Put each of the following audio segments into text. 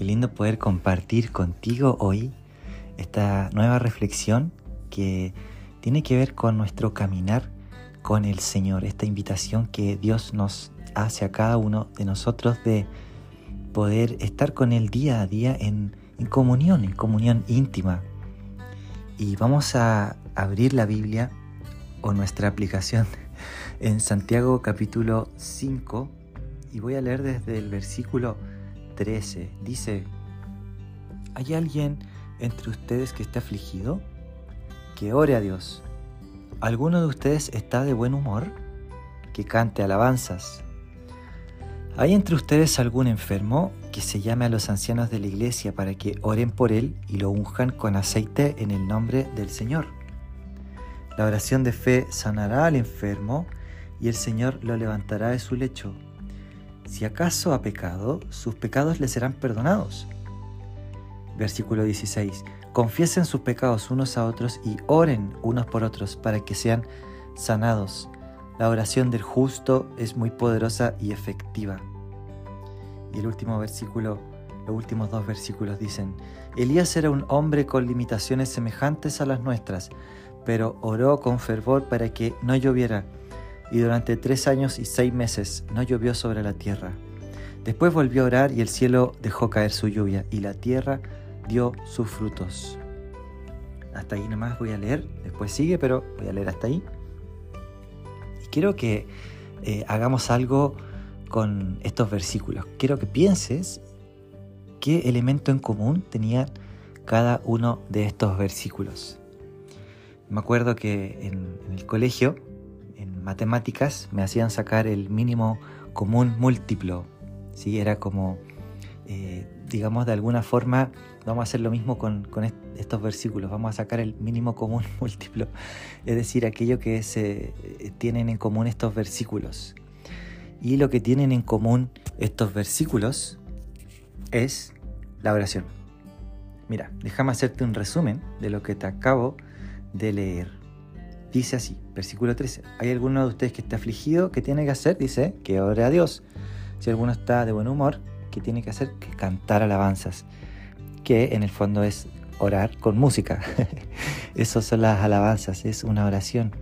Qué lindo poder compartir contigo hoy esta nueva reflexión que tiene que ver con nuestro caminar con el Señor, esta invitación que Dios nos hace a cada uno de nosotros de poder estar con Él día a día en, en comunión, en comunión íntima. Y vamos a abrir la Biblia o nuestra aplicación en Santiago capítulo 5 y voy a leer desde el versículo 13. Dice, ¿hay alguien entre ustedes que está afligido? Que ore a Dios. ¿Alguno de ustedes está de buen humor? Que cante alabanzas. ¿Hay entre ustedes algún enfermo que se llame a los ancianos de la iglesia para que oren por él y lo unjan con aceite en el nombre del Señor? La oración de fe sanará al enfermo y el Señor lo levantará de su lecho. Si acaso ha pecado, sus pecados le serán perdonados. Versículo 16. Confiesen sus pecados unos a otros y oren unos por otros para que sean sanados. La oración del justo es muy poderosa y efectiva. Y el último versículo, los últimos dos versículos dicen, Elías era un hombre con limitaciones semejantes a las nuestras, pero oró con fervor para que no lloviera y durante tres años y seis meses no llovió sobre la tierra. Después volvió a orar y el cielo dejó caer su lluvia y la tierra dio sus frutos. Hasta ahí nomás voy a leer, después sigue, pero voy a leer hasta ahí. Y quiero que eh, hagamos algo con estos versículos. Quiero que pienses qué elemento en común tenía cada uno de estos versículos. Me acuerdo que en el colegio matemáticas me hacían sacar el mínimo común múltiplo. ¿sí? Era como, eh, digamos, de alguna forma, vamos a hacer lo mismo con, estos versículos, vamos a sacar el mínimo común múltiplo, es decir, aquello que eh, tienen en común estos versículos. Y lo que tienen en común estos versículos es la oración. Mira, déjame hacerte un resumen de lo que te acabo de leer. Dice así, versículo 13. ¿Hay alguno de ustedes que esté afligido? ¿Qué tiene que hacer? Dice que ore a Dios. Si alguno está de buen humor, ¿qué tiene que hacer? Que cantar alabanzas. Que en el fondo es orar con música. Esas son las alabanzas, es una oración.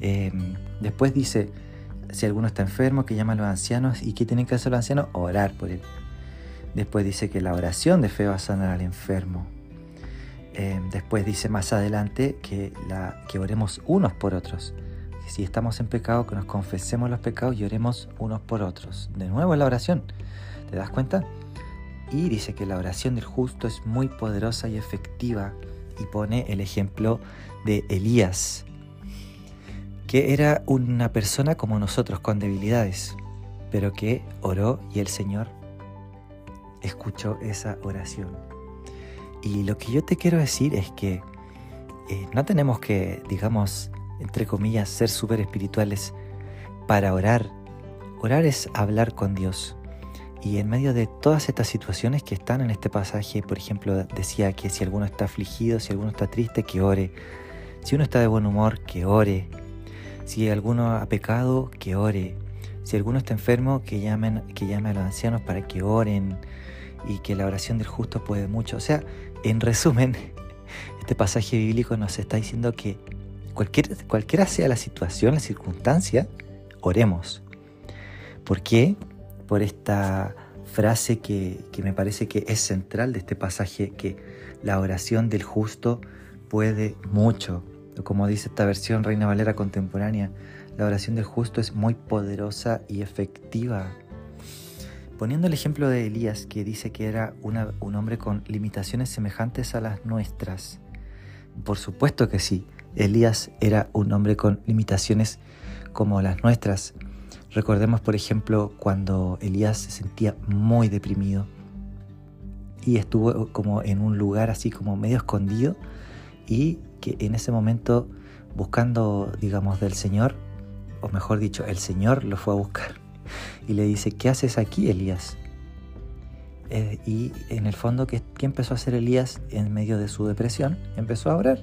Em, después dice, si alguno está enfermo, que llama a los ancianos. ¿Y qué tienen que hacer los ancianos? Orar por él. Después dice que la oración de fe va a sanar al enfermo. Em, después dice más adelante que, la, que oremos unos por otros. Que si estamos en pecado, que nos confesemos los pecados y oremos unos por otros. De nuevo la oración. ¿Te das cuenta? Y dice que la oración del justo es muy poderosa y efectiva. Y pone el ejemplo de Elías, que era una persona como nosotros con debilidades, pero que oró y el Señor escuchó esa oración. Y lo que yo te quiero decir es que eh, no tenemos que, digamos, entre comillas, ser súper espirituales para orar. Orar es hablar con Dios. Y en medio de todas estas situaciones que están en este pasaje, por ejemplo, decía que si alguno está afligido, si alguno está triste, que ore. Si uno está de buen humor, que ore. Si alguno ha pecado, que ore. Si alguno está enfermo, que llamen, que llame a los ancianos para que oren y que la oración del justo puede mucho. O sea, en resumen, este pasaje bíblico nos está diciendo que cualquier, cualquiera sea la situación, la circunstancia, oremos. ¿Por qué? Por esta frase que, que me parece que es central de este pasaje, que la oración del justo puede mucho. Como dice esta versión Reina Valera contemporánea, la oración del justo es muy poderosa y efectiva. Poniendo el ejemplo de Elías, que dice que era un hombre con limitaciones semejantes a las nuestras. Por supuesto que sí, Elías era un hombre con limitaciones como las nuestras. Recordemos, por ejemplo, cuando Elías se sentía muy deprimido y estuvo como en un lugar así como medio escondido y que en ese momento buscando, digamos, del Señor, o mejor dicho, el Señor lo fue a buscar y le dice, ¿qué haces aquí, Elías? Eh, y en el fondo, ¿qué, empezó a hacer Elías en medio de su depresión? Empezó a orar.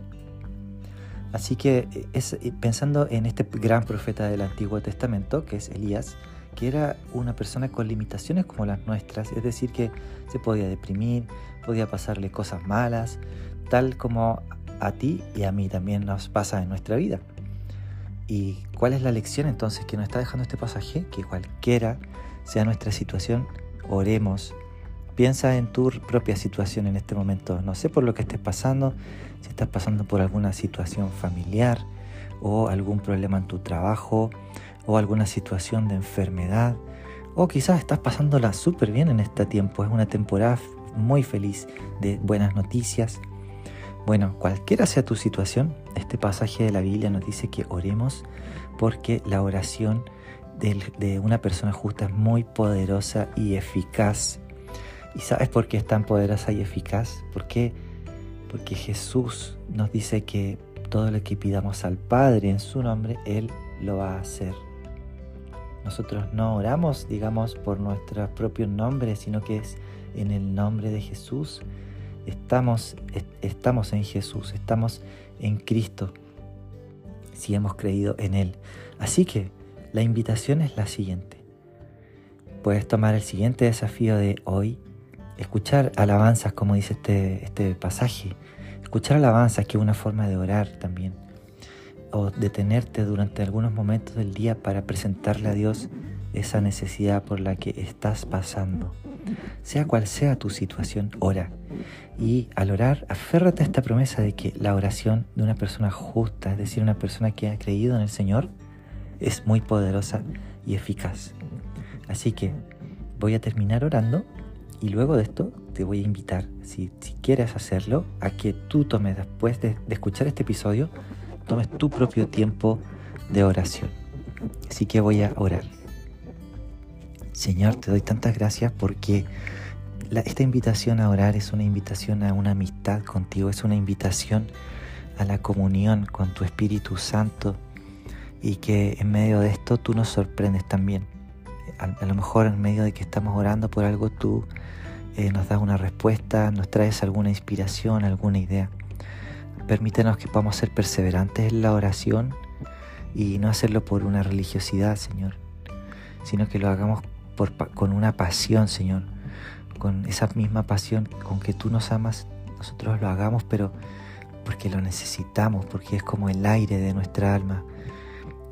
Así que eh, eh, pensando en este gran profeta del Antiguo Testamento, que es Elías, que era una persona con limitaciones como las nuestras, es decir, que se podía deprimir, podía pasarle cosas malas, tal como a ti y a mí también nos pasa en nuestra vida. ¿Y cuál es la lección entonces que nos está dejando este pasaje? Que cualquiera sea nuestra situación, oremos. Piensa en tu propia situación en este momento. No sé por lo que estés pasando, si estás pasando por alguna situación familiar o algún problema en tu trabajo o alguna situación de enfermedad o quizás estás pasándola súper bien en este tiempo. Es una temporada muy feliz de buenas noticias. Bueno, cualquiera sea tu situación, este pasaje de la Biblia nos dice que oremos porque la oración de, una persona justa es muy poderosa y eficaz. ¿Y sabes por qué es tan poderosa y eficaz? Porque Jesús nos dice que todo lo que pidamos al Padre en su nombre, Él lo va a hacer. Nosotros no oramos, digamos, por nuestro propio nombre, sino que es en el nombre de Jesús. Estamos, estamos en Jesús, estamos en Cristo, si hemos creído en Él. Así que la invitación es la siguiente. Puedes tomar el siguiente desafío de hoy, escuchar alabanzas, como dice este, este pasaje. Escuchar alabanzas, que es una forma de orar también o detenerte durante algunos momentos del día para presentarle a Dios esa necesidad por la que estás pasando. Sea cual sea tu situación, ora. Y al orar, aférrate a esta promesa de que la oración de una persona justa, es decir, una persona que ha creído en el Señor, es muy poderosa y eficaz. Así que voy a terminar orando y luego de esto te voy a invitar, si, quieres hacerlo, a que tú tomes después de escuchar este episodio, tomes tu propio tiempo de oración. Así que voy a orar. Señor, te doy tantas gracias porque esta invitación a orar es una invitación a una amistad contigo, es una invitación a la comunión con tu Espíritu Santo y que en medio de esto tú nos sorprendes también. A, lo mejor en medio de que estamos orando por algo tú eh, nos das una respuesta, nos traes alguna inspiración, alguna idea. Permítenos que podamos ser perseverantes en la oración y no hacerlo por una religiosidad, Señor, sino que lo hagamos con una pasión, Señor, con esa misma pasión con que tú nos amas, nosotros lo hagamos, pero porque lo necesitamos, porque es como el aire de nuestra alma,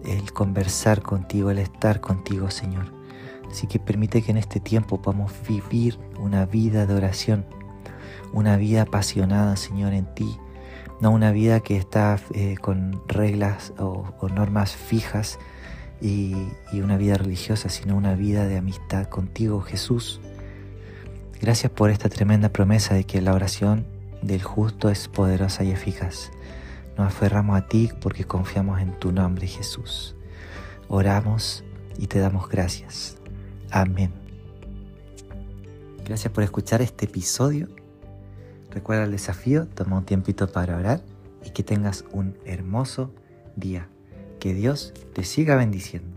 el conversar contigo, el estar contigo, Señor. Así que permite que en este tiempo podamos vivir una vida de oración, una vida apasionada, Señor, en ti no una vida que está eh, con reglas o, normas fijas y, y una vida religiosa, sino una vida de amistad contigo, Jesús. Gracias por esta tremenda promesa de que la oración del justo es poderosa y eficaz. Nos aferramos a ti porque confiamos en tu nombre, Jesús. Oramos y te damos gracias. Amén. Gracias por escuchar este episodio Recuerda el desafío, toma un tiempito para orar y que tengas un hermoso día. Que Dios te siga bendiciendo.